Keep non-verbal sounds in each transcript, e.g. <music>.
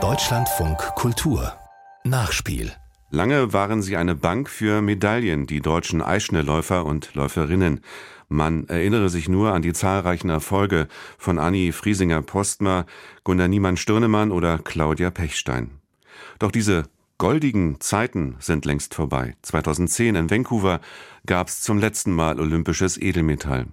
Deutschlandfunk Kultur Nachspiel Lange waren sie eine Bank für Medaillen, die deutschen Eisschnellläufer und Läuferinnen. Man erinnere sich nur an die zahlreichen Erfolge von Anni Friesinger-Postmer, Gunnar Niemann-Stirnemann oder Claudia Pechstein. Doch diese goldigen Zeiten sind längst vorbei. 2010 in Vancouver gab's zum letzten Mal olympisches Edelmetall.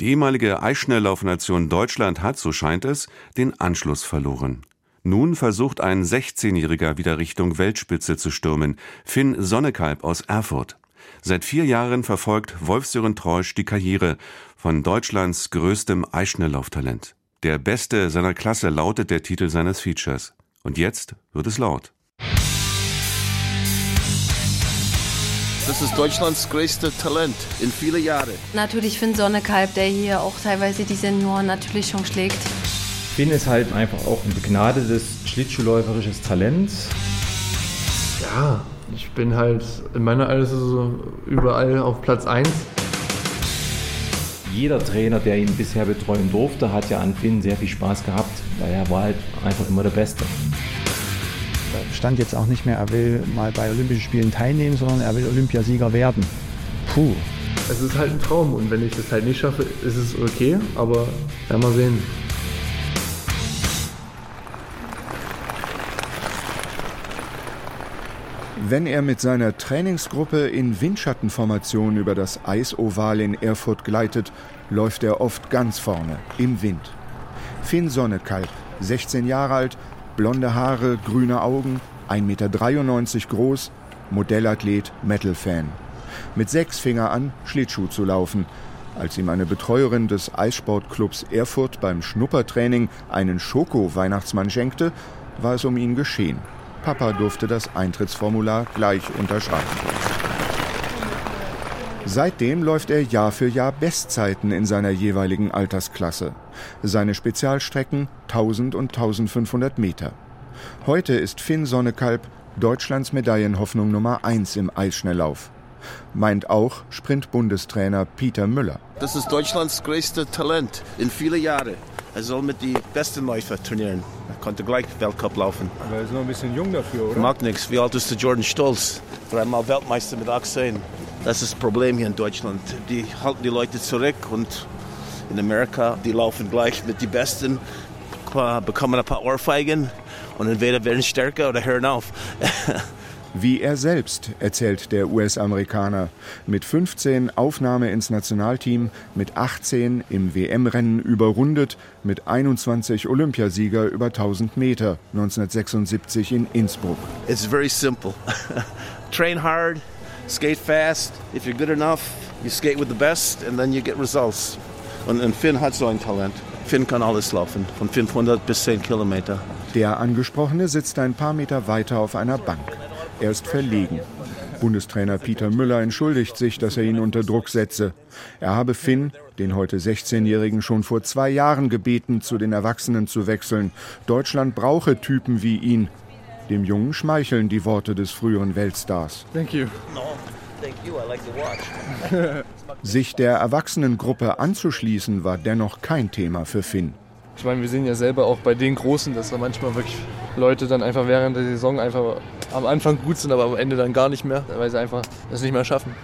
Die ehemalige Eisschnelllaufnation Deutschland hat, so scheint es, den Anschluss verloren. Nun versucht ein 16-Jähriger wieder Richtung Weltspitze zu stürmen, Finn Sonnekalb aus Erfurt. Seit vier Jahren verfolgt Wolf-Sören Treusch die Karriere von Deutschlands größtem Eisschnelllauftalent. Der Beste seiner Klasse lautet der Titel seines Features. Und jetzt wird es laut. Das ist Deutschlands größte Talent in viele Jahre. Natürlich Finn Sonnekalb, der hier auch teilweise die Senioren natürlich schon schlägt. Finn ist halt einfach auch ein begnadetes Schlittschuhläuferisches Talent. Ja, ich bin halt in meiner Altersklasse überall auf Platz 1. Jeder Trainer, der ihn bisher betreuen durfte, hat ja an Finn sehr viel Spaß gehabt, weil er war halt einfach immer der Beste. Stand jetzt auch nicht mehr, er will mal bei Olympischen Spielen teilnehmen, sondern er will Olympiasieger werden. Puh. Es ist halt ein Traum und wenn ich das halt nicht schaffe, ist es okay, aber werden wir sehen. Wenn er mit seiner Trainingsgruppe in Windschattenformation über das Eisoval in Erfurt gleitet, läuft er oft ganz vorne, im Wind. Finn Sonnekalb, 16 Jahre alt, blonde Haare, grüne Augen, 1,93 Meter groß, Modellathlet, Metal-Fan. Mit sechs Finger an, Schlittschuh zu laufen. Als ihm eine Betreuerin des Eissportclubs Erfurt beim Schnuppertraining einen Schoko-Weihnachtsmann schenkte, war es um ihn geschehen. Papa durfte das Eintrittsformular gleich unterschreiben. Seitdem läuft er Jahr für Jahr Bestzeiten in seiner jeweiligen Altersklasse. Seine Spezialstrecken 1000 und 1500 Meter. Heute ist Finn Sonnekalb Deutschlands Medaillenhoffnung Nummer 1 im Eisschnelllauf. Meint auch Sprint-Bundestrainer Peter Müller. Das ist Deutschlands größte Talent in viele Jahre. Er soll mit die besten Läufer trainieren. Er konnte gleich Weltcup laufen. Aber er ist noch ein bisschen jung dafür, oder? Macht nichts. Wie alt ist der Jordan Stolz? War einmal Weltmeister mit 18. Das ist das Problem hier in Deutschland. Die halten die Leute zurück und in Amerika, die laufen gleich mit den Besten, bekommen ein paar Ohrfeigen und entweder werden stärker oder hören auf. <laughs> Wie er selbst, erzählt der US-Amerikaner. Mit 15 Aufnahme ins Nationalteam, mit 18 im WM-Rennen überrundet, mit 21 Olympiasieger über 1000 Meter 1976 in Innsbruck. It's very simple. <laughs> Train hard, skate fast. If you're good enough, you skate with the best and then you get results. Und, und Finn hat so ein Talent. Finn kann alles laufen, von 500 bis 10 Kilometer. Der Angesprochene sitzt ein paar Meter weiter auf einer Bank. Er ist verlegen. Bundestrainer Peter Müller entschuldigt sich, dass er ihn unter Druck setze. Er habe Finn, den heute 16-Jährigen, schon vor zwei Jahren gebeten, zu den Erwachsenen zu wechseln. Deutschland brauche Typen wie ihn. Dem Jungen schmeicheln die Worte des früheren Weltstars. Thank you. <laughs> Sich der Erwachsenengruppe anzuschließen, war dennoch kein Thema für Finn. Ich meine, wir sehen ja selber auch bei den Großen, dass da manchmal wirklich Leute dann einfach während der Saison einfach am Anfang gut sind, aber am Ende dann gar nicht mehr, weil sie einfach das nicht mehr schaffen.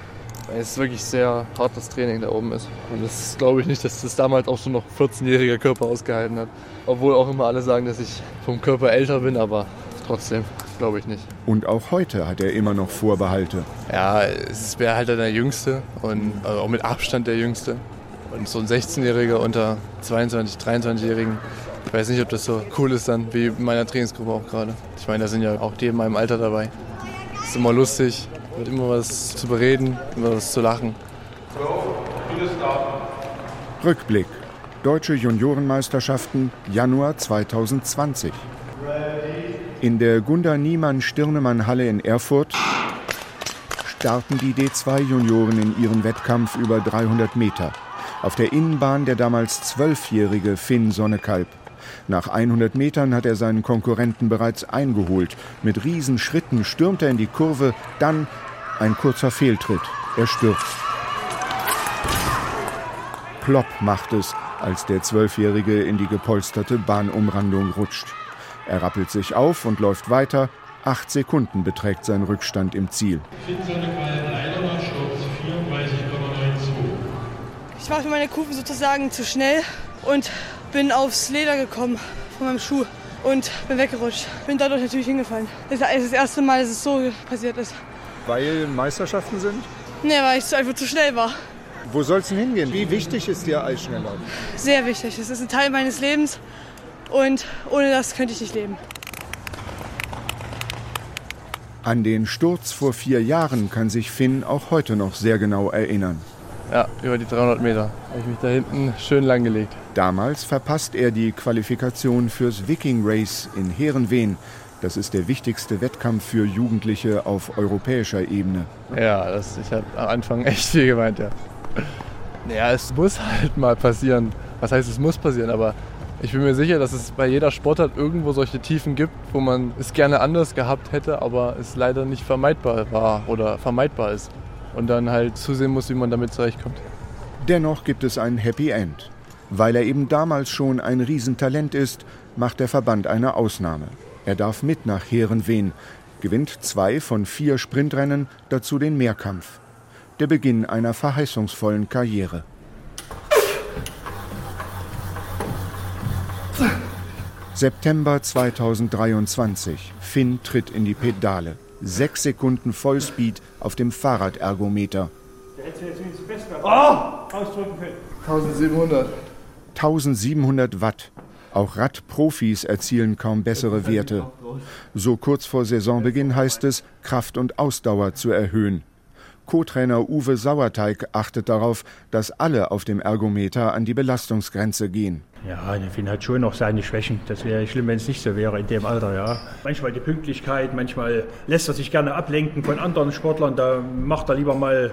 Weil es wirklich sehr hartes Training da oben ist. Und das glaube ich nicht, dass das damals auch so noch 14-jähriger Körper ausgehalten hat. Obwohl auch immer alle sagen, dass ich vom Körper älter bin, aber trotzdem glaube ich nicht. Und auch heute hat er immer noch Vorbehalte. Ja, es wäre halt der Jüngste und also auch mit Abstand der Jüngste. Und so ein 16-Jähriger unter 22, 23-Jährigen, ich weiß nicht, ob das so cool ist dann, wie in meiner Trainingsgruppe auch gerade. Ich meine, da sind ja auch die in meinem Alter dabei. Es ist immer lustig, wird immer was zu bereden, immer was zu lachen. Rückblick. Deutsche Juniorenmeisterschaften Januar 2020. In der Gunda Niemann Stirnemann Halle in Erfurt starten die D2-Junioren in ihren Wettkampf über 300 Meter. Auf der Innenbahn der damals zwölfjährige Finn Sonnekalb. Nach 100 Metern hat er seinen Konkurrenten bereits eingeholt. Mit Riesenschritten stürmt er in die Kurve, dann ein kurzer Fehltritt. Er stürzt. Plopp macht es. als der Zwölfjährige in die gepolsterte Bahnumrandung rutscht. Er rappelt sich auf und läuft weiter. Acht Sekunden beträgt sein Rückstand im Ziel. Ich war für meine Kufen sozusagen zu schnell und bin aufs Leder gekommen von meinem Schuh und bin weggerutscht. Bin dadurch natürlich hingefallen. Das ist das erste Mal, dass es so passiert ist. Weil Meisterschaften sind? Nee, weil ich einfach zu schnell war. Wo soll es denn hingehen? Wie wichtig ist dir Eisschnelllauf? Sehr wichtig. Es ist ein Teil meines Lebens und ohne das könnte ich nicht leben. An den Sturz vor vier Jahren kann sich Finn auch heute noch sehr genau erinnern. Ja, über die 300 Meter. Habe ich mich da hinten schön langgelegt. Damals verpasst er die Qualifikation fürs Viking Race in Heerenveen. Das ist der wichtigste Wettkampf für Jugendliche auf europäischer Ebene. Ja, das, ich habe am Anfang echt viel gemeint, ja. Ja, es muss halt mal passieren. Was heißt, es muss passieren, aber ich bin mir sicher, dass es bei jeder Sportart irgendwo solche Tiefen gibt, wo man es gerne anders gehabt hätte, aber es leider nicht vermeidbar war oder vermeidbar ist. Und dann halt zusehen muss, wie man damit zurechtkommt. Dennoch gibt es ein Happy End. Weil er eben damals schon ein Riesentalent ist, macht der Verband eine Ausnahme. Er darf mit nach Heerenveen, gewinnt zwei von vier Sprintrennen, dazu den Mehrkampf. Der Beginn einer verheißungsvollen Karriere. September 2023. Finn tritt in die Pedale. Sechs Sekunden Vollspeed auf dem Fahrradergometer. Oh! 1700. 1700 Watt. Auch Radprofis erzielen kaum bessere Werte. So kurz vor Saisonbeginn heißt es, Kraft und Ausdauer zu erhöhen. Co-Trainer Uwe Sauerteig achtet darauf, dass alle auf dem Ergometer an die Belastungsgrenze gehen. Ja, der Finn hat schon noch seine Schwächen. Das wäre schlimm, wenn es nicht so wäre in dem Alter, ja. Manchmal die Pünktlichkeit, manchmal lässt er sich gerne ablenken von anderen Sportlern. Da macht er lieber mal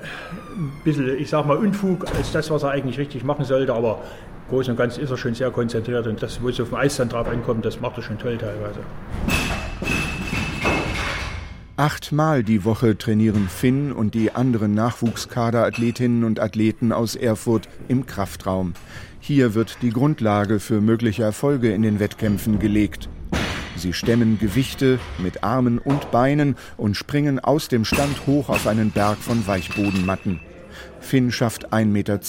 ein bisschen, ich sag mal, Unfug als das, was er eigentlich richtig machen sollte. Aber groß und ganz ist er schon sehr konzentriert und das, wo es auf dem Eis dann drauf ankommt, das macht er schon toll teilweise. Achtmal die Woche trainieren Finn und die anderen Nachwuchskaderathletinnen und Athleten aus Erfurt im Kraftraum. Hier wird die Grundlage für mögliche Erfolge in den Wettkämpfen gelegt. Sie stemmen Gewichte mit Armen und Beinen und springen aus dem Stand hoch auf einen Berg von Weichbodenmatten. Finn schafft 1,10 Meter,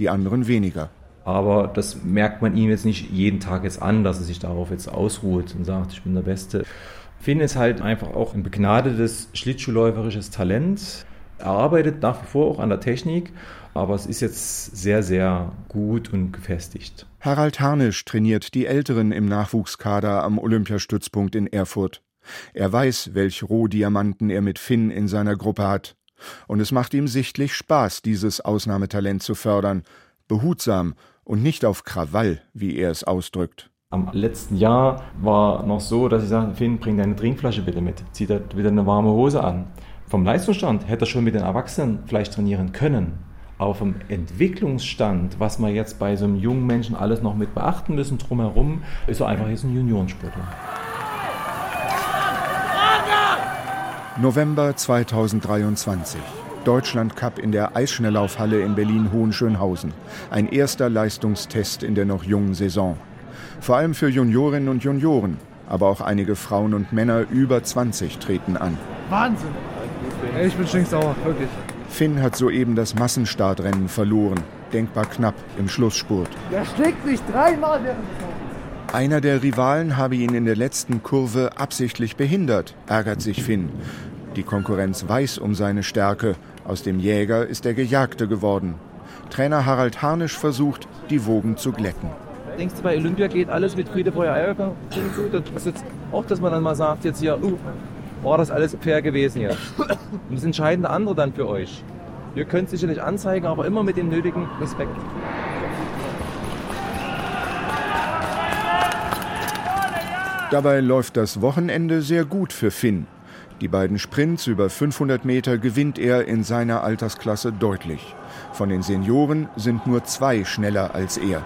die anderen weniger. Aber das merkt man ihm jetzt nicht jeden Tag jetzt an, dass er sich darauf jetzt ausruht und sagt, ich bin der Beste. Finn ist halt einfach auch ein begnadetes schlittschuhläuferisches Talent. Er arbeitet nach wie vor auch an der Technik, aber es ist jetzt sehr, sehr gut und gefestigt. Harald Harnisch trainiert die Älteren im Nachwuchskader am Olympiastützpunkt in Erfurt. Er weiß, welch Rohdiamanten er mit Finn in seiner Gruppe hat. Und es macht ihm sichtlich Spaß, dieses Ausnahmetalent zu fördern. Behutsam und nicht auf Krawall, wie er es ausdrückt. Am letzten Jahr war noch so, dass ich sagte, Finn, bring deine Trinkflasche bitte mit. Zieh da wieder eine warme Hose an. Vom Leistungsstand hätte er schon mit den Erwachsenen vielleicht trainieren können. Aber vom Entwicklungsstand, was wir jetzt bei so einem jungen Menschen alles noch mit beachten müssen drumherum, ist er einfach jetzt ein Juniorensportler. November 2023. Deutschland Cup in der Eisschnelllaufhalle in Berlin-Hohenschönhausen. Ein erster Leistungstest in der noch jungen Saison. Vor allem für Juniorinnen und Junioren. Aber auch einige Frauen und Männer über 20 treten an. Wahnsinn! Ich bin stinksauer, wirklich. Finn hat soeben das Massenstartrennen verloren. Denkbar knapp im Schlussspurt. Der schlägt sich dreimal während des Einer der Rivalen habe ihn in der letzten Kurve absichtlich behindert, ärgert sich Finn. Die Konkurrenz weiß um seine Stärke. Aus dem Jäger ist der Gejagte geworden. Trainer Harald Harnisch versucht, die Wogen zu glätten. Denkst du, bei Olympia geht alles mit Friede, Feuer, Eierlikör? Das ist jetzt auch, dass man dann mal sagt, jetzt hier, uh, war das alles fair gewesen hier. Und das entscheidende andere dann für euch. Ihr könnt sicherlich anzeigen, aber immer mit dem nötigen Respekt. Dabei läuft das Wochenende sehr gut für Finn. Die beiden Sprints über 500 Meter gewinnt er in seiner Altersklasse deutlich. Von den Senioren sind nur zwei schneller als er.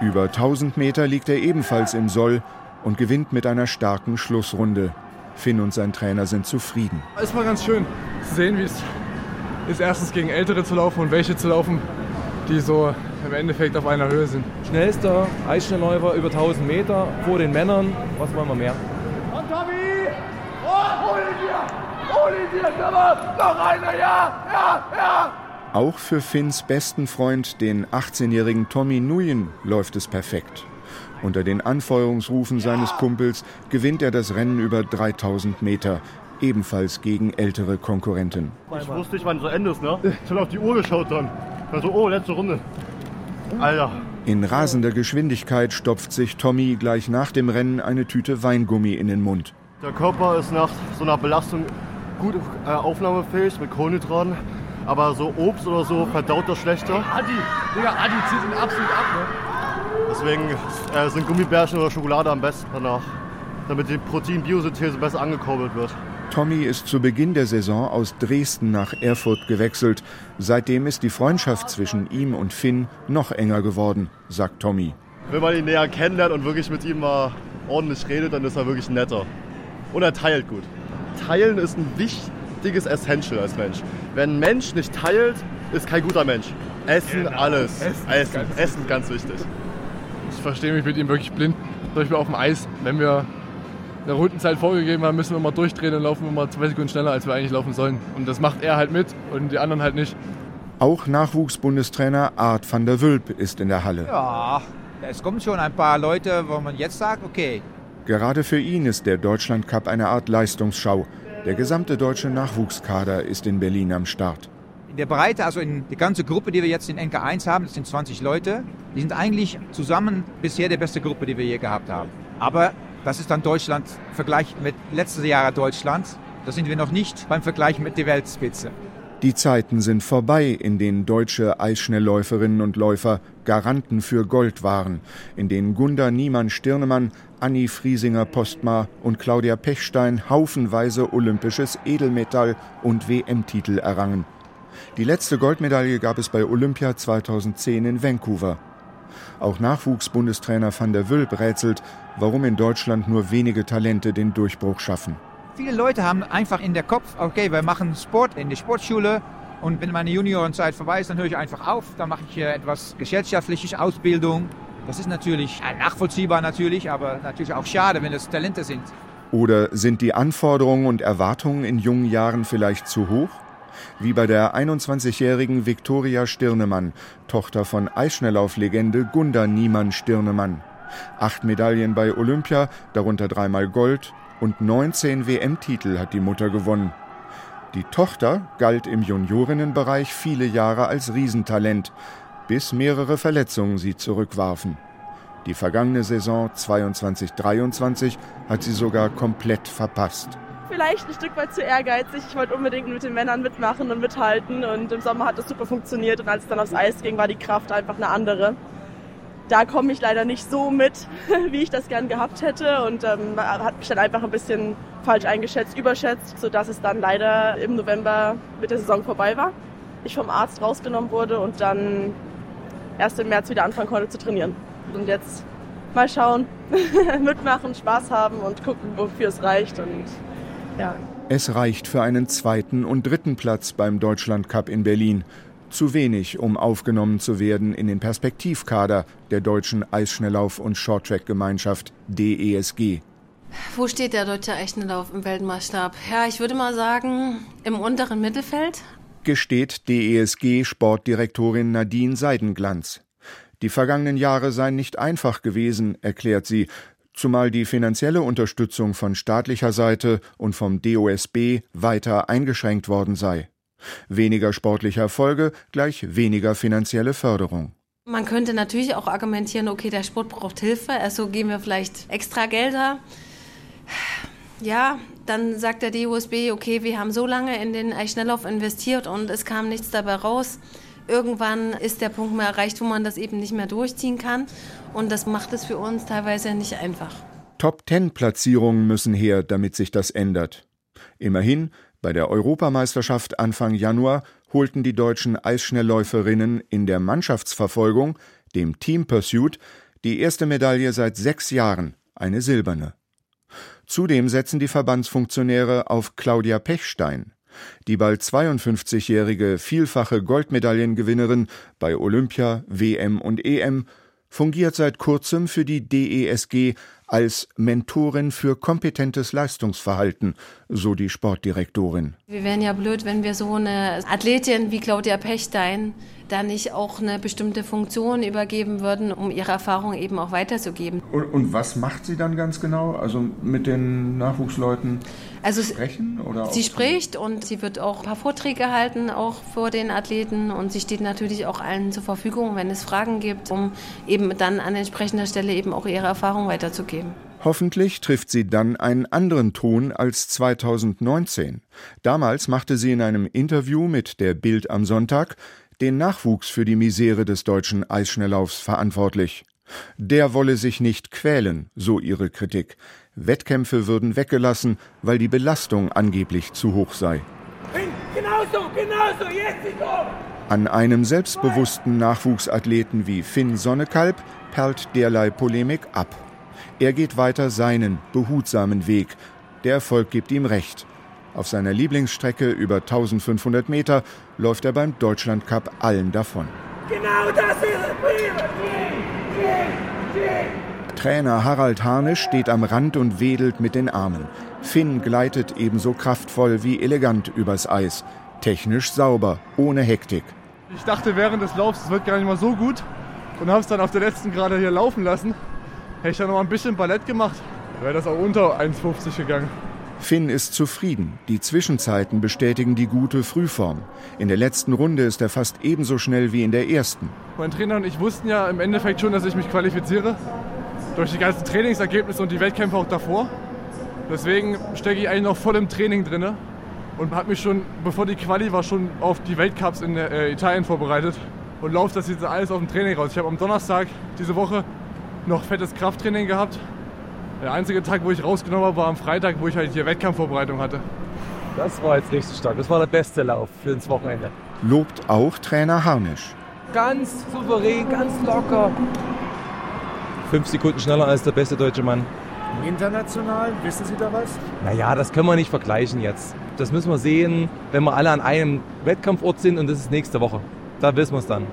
Über 1000 Meter liegt er ebenfalls im Soll und gewinnt mit einer starken Schlussrunde. Finn und sein Trainer sind zufrieden. Es war ganz schön zu sehen, wie es ist erstens gegen Ältere zu laufen und welche zu laufen, die so im Endeffekt auf einer Höhe sind. Schnellster Eisschnellläufer über 1000 Meter vor den Männern. Was wollen wir mehr? Und Tommy! Oh, hol ihn dir! Hol ihn dir! Noch einer, ja! Ja, ja! Auch für Finns besten Freund, den 18-jährigen Tommy Nguyen, läuft es perfekt. Unter den Anfeuerungsrufen seines Kumpels gewinnt er das Rennen über 3000 Meter, ebenfalls gegen ältere Konkurrenten. Ich wusste nicht, wann es so Ende ist, ne? Ich habe auf die Uhr geschaut dann. Also, oh, letzte Runde. Alter. In rasender Geschwindigkeit stopft sich Tommy gleich nach dem Rennen eine Tüte Weingummi in den Mund. Der Körper ist nach so einer Belastung gut äh, aufnahmefähig mit Kohlenhydraten. Aber so Obst oder so verdaut das schlechter. Adi, Digga, Adi zieht ihn absolut ab, ne? Deswegen äh, sind Gummibärchen oder Schokolade am besten danach, damit die Proteinbiosynthese besser angekurbelt wird. Tommy ist zu Beginn der Saison aus Dresden nach Erfurt gewechselt. Seitdem ist die Freundschaft zwischen ihm und Finn noch enger geworden, sagt Tommy. Wenn man ihn näher kennenlernt und wirklich mit ihm mal ordentlich redet, dann ist er wirklich netter. Und er teilt gut. Teilen ist ein wichtiges Essential als Mensch. Wenn ein Mensch nicht teilt, ist kein guter Mensch. Essen genau. alles. Essen, Essen, ganz, Essen ganz wichtig. Ich verstehe mich mit ihm wirklich blind. Zum Beispiel auf dem Eis, wenn wir eine Rundenzeit vorgegeben haben, müssen wir mal durchdrehen und laufen wir mal zwei Sekunden schneller, als wir eigentlich laufen sollen. Und das macht er halt mit und die anderen halt nicht. Auch Nachwuchsbundestrainer Art van der Wülp ist in der Halle. Ja, es kommen schon ein paar Leute, wo man jetzt sagt, okay. Gerade für ihn ist der Deutschlandcup eine Art Leistungsschau. Der gesamte deutsche Nachwuchskader ist in Berlin am Start. In der Breite, also in die ganze Gruppe, die wir jetzt in NK1 haben, das sind 20 Leute, die sind eigentlich zusammen bisher die beste Gruppe, die wir je gehabt haben. Aber das ist dann Deutschland, Vergleich mit letztes Jahr Deutschland. Da sind wir noch nicht beim Vergleich mit der Weltspitze. Die Zeiten sind vorbei, in denen deutsche Eisschnellläuferinnen und Läufer Garanten für Gold waren, in denen Gunda Niemann-Stirnemann, Anni Friesinger-Postma und Claudia Pechstein haufenweise olympisches Edelmetall und WM-Titel errangen. Die letzte Goldmedaille gab es bei Olympia 2010 in Vancouver. Auch Nachwuchsbundestrainer van der Wülp rätselt, warum in Deutschland nur wenige Talente den Durchbruch schaffen. Viele Leute haben einfach in der Kopf, okay, wir machen Sport in der Sportschule und wenn meine Juniorenzeit vorbei ist, dann höre ich einfach auf, dann mache ich etwas gesellschaftliches, Ausbildung. Das ist natürlich nachvollziehbar natürlich, aber natürlich auch schade, wenn es Talente sind. Oder sind die Anforderungen und Erwartungen in jungen Jahren vielleicht zu hoch? wie bei der 21-jährigen Viktoria Stirnemann, Tochter von Eisschnelllauflegende Gunda Niemann-Stirnemann. Acht Medaillen bei Olympia, darunter dreimal Gold und 19 WM-Titel hat die Mutter gewonnen. Die Tochter galt im Juniorinnenbereich viele Jahre als Riesentalent, bis mehrere Verletzungen sie zurückwarfen. Die vergangene Saison 22-23 hat sie sogar komplett verpasst vielleicht ein Stück weit zu ehrgeizig. Ich wollte unbedingt mit den Männern mitmachen und mithalten und im Sommer hat das super funktioniert und als es dann aufs Eis ging, war die Kraft einfach eine andere. Da komme ich leider nicht so mit, <laughs> wie ich das gern gehabt hätte und ähm, hat mich dann einfach ein bisschen falsch eingeschätzt, überschätzt, sodass es dann leider im November mit der Saison vorbei war. Ich vom Arzt rausgenommen wurde und dann erst im März wieder anfangen konnte zu trainieren. Und jetzt mal schauen, <laughs> mitmachen, Spaß haben und gucken, wofür es reicht und ja. Es reicht für einen zweiten und dritten Platz beim Deutschlandcup in Berlin. Zu wenig, um aufgenommen zu werden in den Perspektivkader der deutschen Eisschnelllauf- und Shorttrack-Gemeinschaft DESG. Wo steht der deutsche Eisschnelllauf im Weltmaßstab? Ja, ich würde mal sagen, im unteren Mittelfeld. Gesteht DESG-Sportdirektorin Nadine Seidenglanz. Die vergangenen Jahre seien nicht einfach gewesen, erklärt sie, zumal die finanzielle Unterstützung von staatlicher Seite und vom DOSB weiter eingeschränkt worden sei. Weniger sportliche Erfolge gleich weniger finanzielle Förderung. Man könnte natürlich auch argumentieren, okay, der Sport braucht Hilfe, also geben wir vielleicht extra Gelder. Ja, dann sagt der DOSB, okay, wir haben so lange in den Eisschnelllauf investiert und es kam nichts dabei raus irgendwann ist der Punkt mal erreicht, wo man das eben nicht mehr durchziehen kann. Und das macht es für uns teilweise nicht einfach. Top-10-Platzierungen müssen her, damit sich das ändert. Immerhin, bei der Europameisterschaft Anfang Januar holten die deutschen Eisschnellläuferinnen in der Mannschaftsverfolgung, dem Team Pursuit, die erste Medaille seit sechs Jahren, eine silberne. Zudem setzen die Verbandsfunktionäre auf Claudia Pechstein. Die bald 52-jährige vielfache Goldmedaillengewinnerin bei Olympia, WM und EM fungiert seit kurzem für die DESG als Mentorin für kompetentes Leistungsverhalten, so die Sportdirektorin. Wir wären ja blöd, wenn wir so eine Athletin wie Claudia Pechstein da nicht auch eine bestimmte Funktion übergeben würden, um ihre Erfahrung eben auch weiterzugeben. Und, und was macht sie dann ganz genau? Also mit den Nachwuchsleuten also sprechen? Oder sie spricht und sie wird auch ein paar Vorträge halten, auch vor den Athleten. Und sie steht natürlich auch allen zur Verfügung, wenn es Fragen gibt, um eben dann an entsprechender Stelle eben auch ihre Erfahrung weiterzugeben. Hoffentlich trifft sie dann einen anderen Ton als 2019. Damals machte sie in einem Interview mit der Bild am Sonntag den Nachwuchs für die Misere des deutschen Eisschnelllaufs verantwortlich. Der wolle sich nicht quälen, so ihre Kritik. Wettkämpfe würden weggelassen, weil die Belastung angeblich zu hoch sei. Genauso, genauso, jetzt An einem selbstbewussten Nachwuchsathleten wie Finn Sonnekalb perlt derlei Polemik ab. Er geht weiter seinen behutsamen Weg. Der Erfolg gibt ihm recht. Auf seiner Lieblingsstrecke über 1500 Meter läuft er beim Deutschlandcup allen davon. Genau das ist es! Trainer Harald Harnisch steht am Rand und wedelt mit den Armen. Finn gleitet ebenso kraftvoll wie elegant übers Eis. Technisch sauber, ohne Hektik. Ich dachte während des Laufs, es wird gar nicht mal so gut und habe es dann auf der letzten Gerade hier laufen lassen. Hätte ich dann noch mal ein bisschen Ballett gemacht, wäre das auch unter 1,50 gegangen. Finn ist zufrieden. Die Zwischenzeiten bestätigen die gute Frühform. In der letzten Runde ist er fast ebenso schnell wie in der ersten. Mein Trainer und ich wussten ja im Endeffekt schon, dass ich mich qualifiziere. Durch die ganzen Trainingsergebnisse und die Wettkämpfe auch davor. Deswegen stecke ich eigentlich noch voll im Training drin und habe mich schon, bevor die Quali war, schon auf die Weltcups in äh, Italien vorbereitet und laufe das jetzt alles auf dem Training raus. Ich habe am Donnerstag diese Woche noch fettes Krafttraining gehabt der einzige Tag, wo ich rausgenommen habe, war am Freitag, wo ich halt hier Wettkampfvorbereitung hatte. Das war jetzt nicht so stark. Das war der beste Lauf für das Wochenende. Lobt auch Trainer Harnisch. Ganz souverän, ganz locker. Fünf Sekunden schneller als der beste deutsche Mann. International, wissen Sie da was? Naja, das können wir nicht vergleichen jetzt. Das müssen wir sehen, wenn wir alle an einem Wettkampfort sind und das ist nächste Woche. Da wissen wir es dann.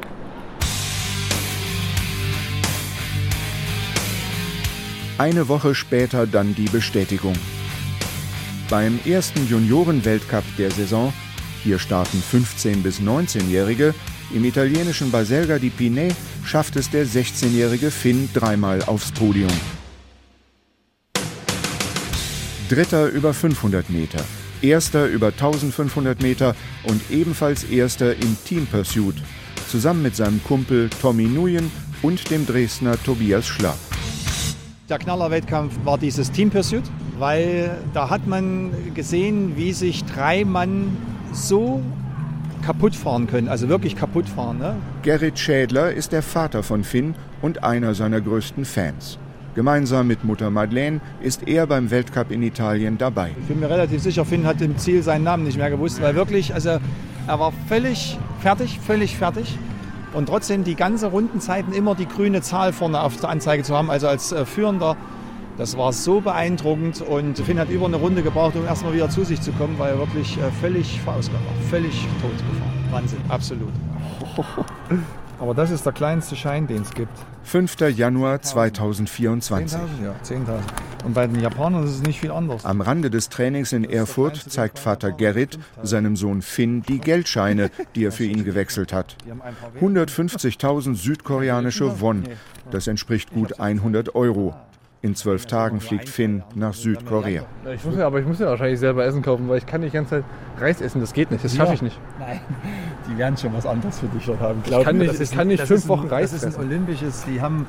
Eine Woche später dann die Bestätigung. Beim ersten Juniorenweltcup der Saison, hier starten 15- bis 19-Jährige, im italienischen Baselga di Pinay schafft es der 16-jährige Finn dreimal aufs Podium. Dritter über 500 Meter, erster über 1500 Meter und ebenfalls erster im Team Pursuit, zusammen mit seinem Kumpel Tommy Nuyen und dem Dresdner Tobias Schlapp. Der Knallerwettkampf war dieses Team Pursuit, weil da hat man gesehen, wie sich drei Mann so kaputt fahren können, also wirklich kaputt fahren. Ne? Gerrit Schädler ist der Vater von Finn und einer seiner größten Fans. Gemeinsam mit Mutter Madeleine ist er beim Weltcup in Italien dabei. Ich bin mir relativ sicher, Finn hat im Ziel seinen Namen nicht mehr gewusst, weil wirklich, also er war völlig fertig, völlig fertig und trotzdem die ganze Rundenzeiten immer die grüne Zahl vorne auf der Anzeige zu haben, also als äh, Führender. Das war so beeindruckend und Finn hat über eine Runde gebraucht, um erstmal wieder zu sich zu kommen, weil er wirklich äh, völlig verausgabt war, völlig tot gefahren. Wahnsinn, absolut. <laughs> Aber das ist der kleinste Schein, den es gibt. 5. Januar 2024. 10.000, ja, 10.000. Und bei den Japanern ist es nicht viel anders. Am Rande des Trainings in Erfurt zeigt Vater Gerrit seinem Sohn Finn die <laughs> Geldscheine, die er für ihn gewechselt hat. 150.000 südkoreanische <laughs> Won. Das entspricht gut 100 Euro. In zwölf Tagen fliegt Finn nach Südkorea. Ich muss ja, aber ich muss ja wahrscheinlich selber Essen kaufen, weil ich kann nicht die ganze Zeit Reis essen. Das geht nicht. Das schaffe ich nicht. Nein, die werden schon was anderes für dich dort haben. ich kann nicht, ich kann nicht fünf Wochen Reis Das ist essen. ein olympisches, die haben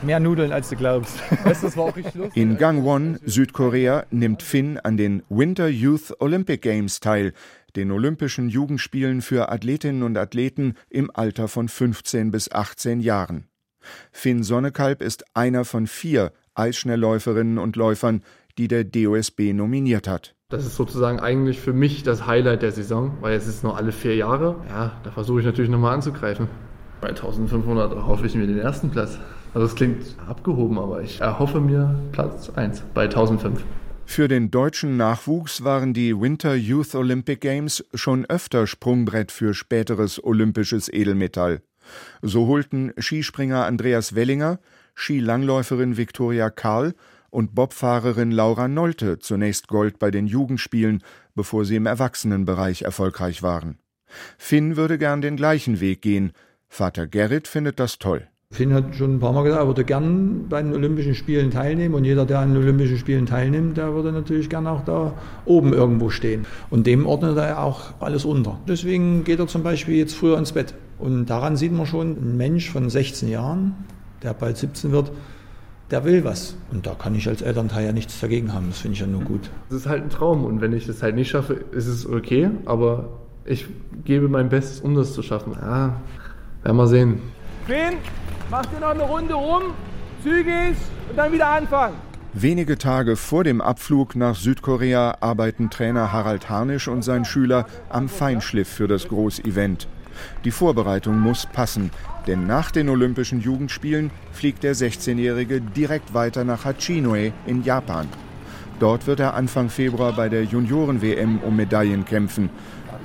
mehr Nudeln, als du glaubst. Weißt du, das war auch richtig lustig. In Gangwon, Südkorea, nimmt Finn an den Winter Youth Olympic Games teil, den Olympischen Jugendspielen für Athletinnen und Athleten im Alter von 15 bis 18 Jahren. Finn Sonnekalb ist einer von vier Eisschnellläuferinnen und Läufern, die der DOSB nominiert hat. Das ist sozusagen eigentlich für mich das Highlight der Saison, weil es ist nur alle vier Jahre. Ja, da versuche ich natürlich nochmal anzugreifen. Bei 1500 erhoffe ich mir den ersten Platz. Also es klingt abgehoben, aber ich erhoffe mir Platz 1 bei 1005. Für den deutschen Nachwuchs waren die Winter Youth Olympic Games schon öfter Sprungbrett für späteres olympisches Edelmetall. So holten Skispringer Andreas Wellinger, Skilangläuferin Viktoria Karl und Bobfahrerin Laura Nolte zunächst Gold bei den Jugendspielen, bevor sie im Erwachsenenbereich erfolgreich waren. Finn würde gern den gleichen Weg gehen. Vater Gerrit findet das toll. Finn hat schon ein paar Mal gesagt, er würde gern bei den Olympischen Spielen teilnehmen und jeder, der an den Olympischen Spielen teilnimmt, der würde natürlich gern auch da oben irgendwo stehen. Und dem ordnet er auch alles unter. Deswegen geht er zum Beispiel jetzt früher ins Bett. Und daran sieht man schon, ein Mensch von 16 Jahren, der bald 17 wird, der will was. Und da kann ich als Elternteil ja nichts dagegen haben. Das finde ich ja nur gut. Das ist halt ein Traum und wenn ich das halt nicht schaffe, ist es okay, aber ich gebe mein Bestes, um das zu schaffen. Ja, werden wir sehen. Finn, mach dir noch eine Runde rum, zügig und dann wieder anfangen. Wenige Tage vor dem Abflug nach Südkorea arbeiten Trainer Harald Harnisch und sein Schüler am Feinschliff für das Großevent. Die Vorbereitung muss passen, denn nach den Olympischen Jugendspielen fliegt der 16-Jährige direkt weiter nach Hachinoe in Japan. Dort wird er Anfang Februar bei der Junioren-WM um Medaillen kämpfen.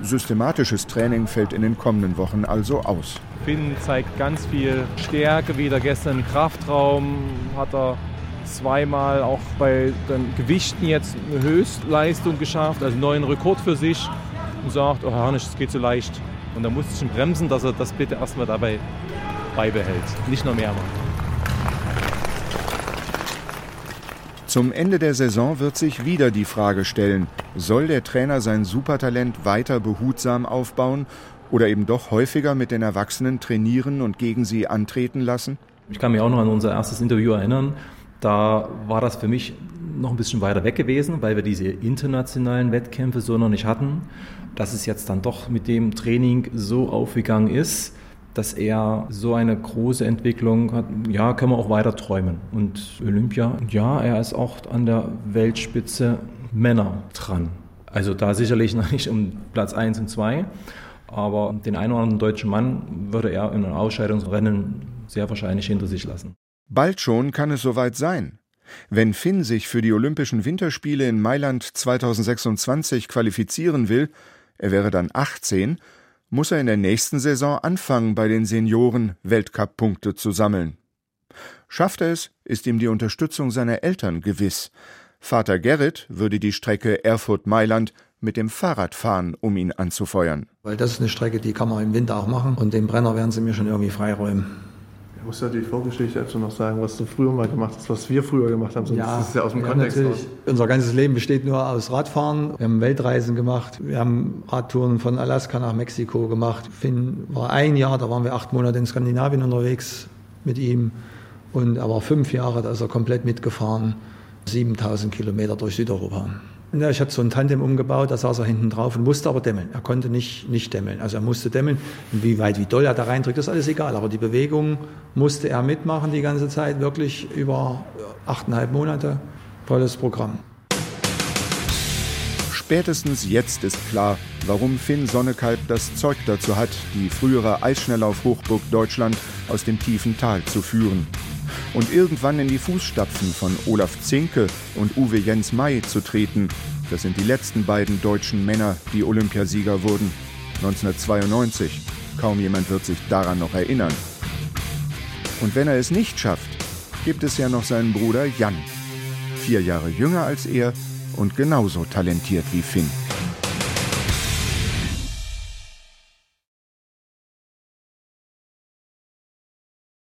Systematisches Training fällt in den kommenden Wochen also aus. Finn zeigt ganz viel Stärke wieder. Gestern im Kraftraum hat er zweimal auch bei den Gewichten jetzt eine Höchstleistung geschafft, also einen neuen Rekord für sich und sagt, oh Herr es geht so leicht. Und da muss ich schon bremsen, dass er das bitte erstmal dabei beibehält, nicht noch mehr machen. Zum Ende der Saison wird sich wieder die Frage stellen, soll der Trainer sein Supertalent weiter behutsam aufbauen oder eben doch häufiger mit den Erwachsenen trainieren und gegen sie antreten lassen? Ich kann mich auch noch an unser erstes Interview erinnern. Da war das für mich noch ein bisschen weiter weg gewesen, weil wir diese internationalen Wettkämpfe so noch nicht hatten. Dass es jetzt dann doch mit dem Training so aufgegangen ist, dass er so eine große Entwicklung hat, ja, können wir auch weiter träumen. Und Olympia, ja, er ist auch an der Weltspitze Männer dran. Also da sicherlich <laughs> noch nicht um Platz 1 und 2, aber den einen oder anderen deutschen Mann würde er in einem Ausscheidungsrennen sehr wahrscheinlich hinter sich lassen. Bald schon kann es soweit sein. Wenn Finn sich für die Olympischen Winterspiele in Mailand 2026 qualifizieren will, er wäre dann 18, muss er in der nächsten Saison anfangen, bei den Senioren Weltcup-Punkte zu sammeln. Schafft er es, ist ihm die Unterstützung seiner Eltern gewiss. Vater Gerrit würde die Strecke Erfurt-Mailand mit dem Fahrrad fahren, um ihn anzufeuern. Weil das ist eine Strecke, die kann man im Winter auch machen und den Brenner werden sie mir schon irgendwie freiräumen. Ich muss ja die Vorgeschichte dazu noch sagen, was du früher mal gemacht hast, was wir früher gemacht haben. Sonst Ja, ist es ja aus dem ja, Kontext natürlich. raus. Unser ganzes Leben besteht nur aus Radfahren. Wir haben Weltreisen gemacht. Wir haben Radtouren von Alaska nach Mexiko gemacht. Finn war ein Jahr, da waren wir acht Monate in Skandinavien unterwegs mit ihm. Und er war fünf Jahre, da ist er komplett mitgefahren. 7000 Kilometer durch Südeuropa. Ja, ich hatte so ein Tandem umgebaut, da saß er hinten drauf und musste aber dämmeln. Er konnte nicht, nicht dämmeln. Also er musste dämmeln. Und wie weit, wie doll er da reindrückt, ist alles egal. Aber die Bewegung musste er mitmachen die ganze Zeit, wirklich über achteinhalb Monate. Volles Programm. Spätestens jetzt ist klar, warum Finn Sonnekalb das Zeug dazu hat, die frühere Eisschnelllauf-Hochburg Deutschland aus dem tiefen Tal zu führen. Und irgendwann in die Fußstapfen von Olaf Zinke und Uwe Jens May zu treten. Das sind die letzten beiden deutschen Männer, die Olympiasieger wurden. 1992. Kaum jemand wird sich daran noch erinnern. Und wenn er es nicht schafft, gibt es ja noch seinen Bruder Jan. Vier Jahre jünger als er und genauso talentiert wie Finn.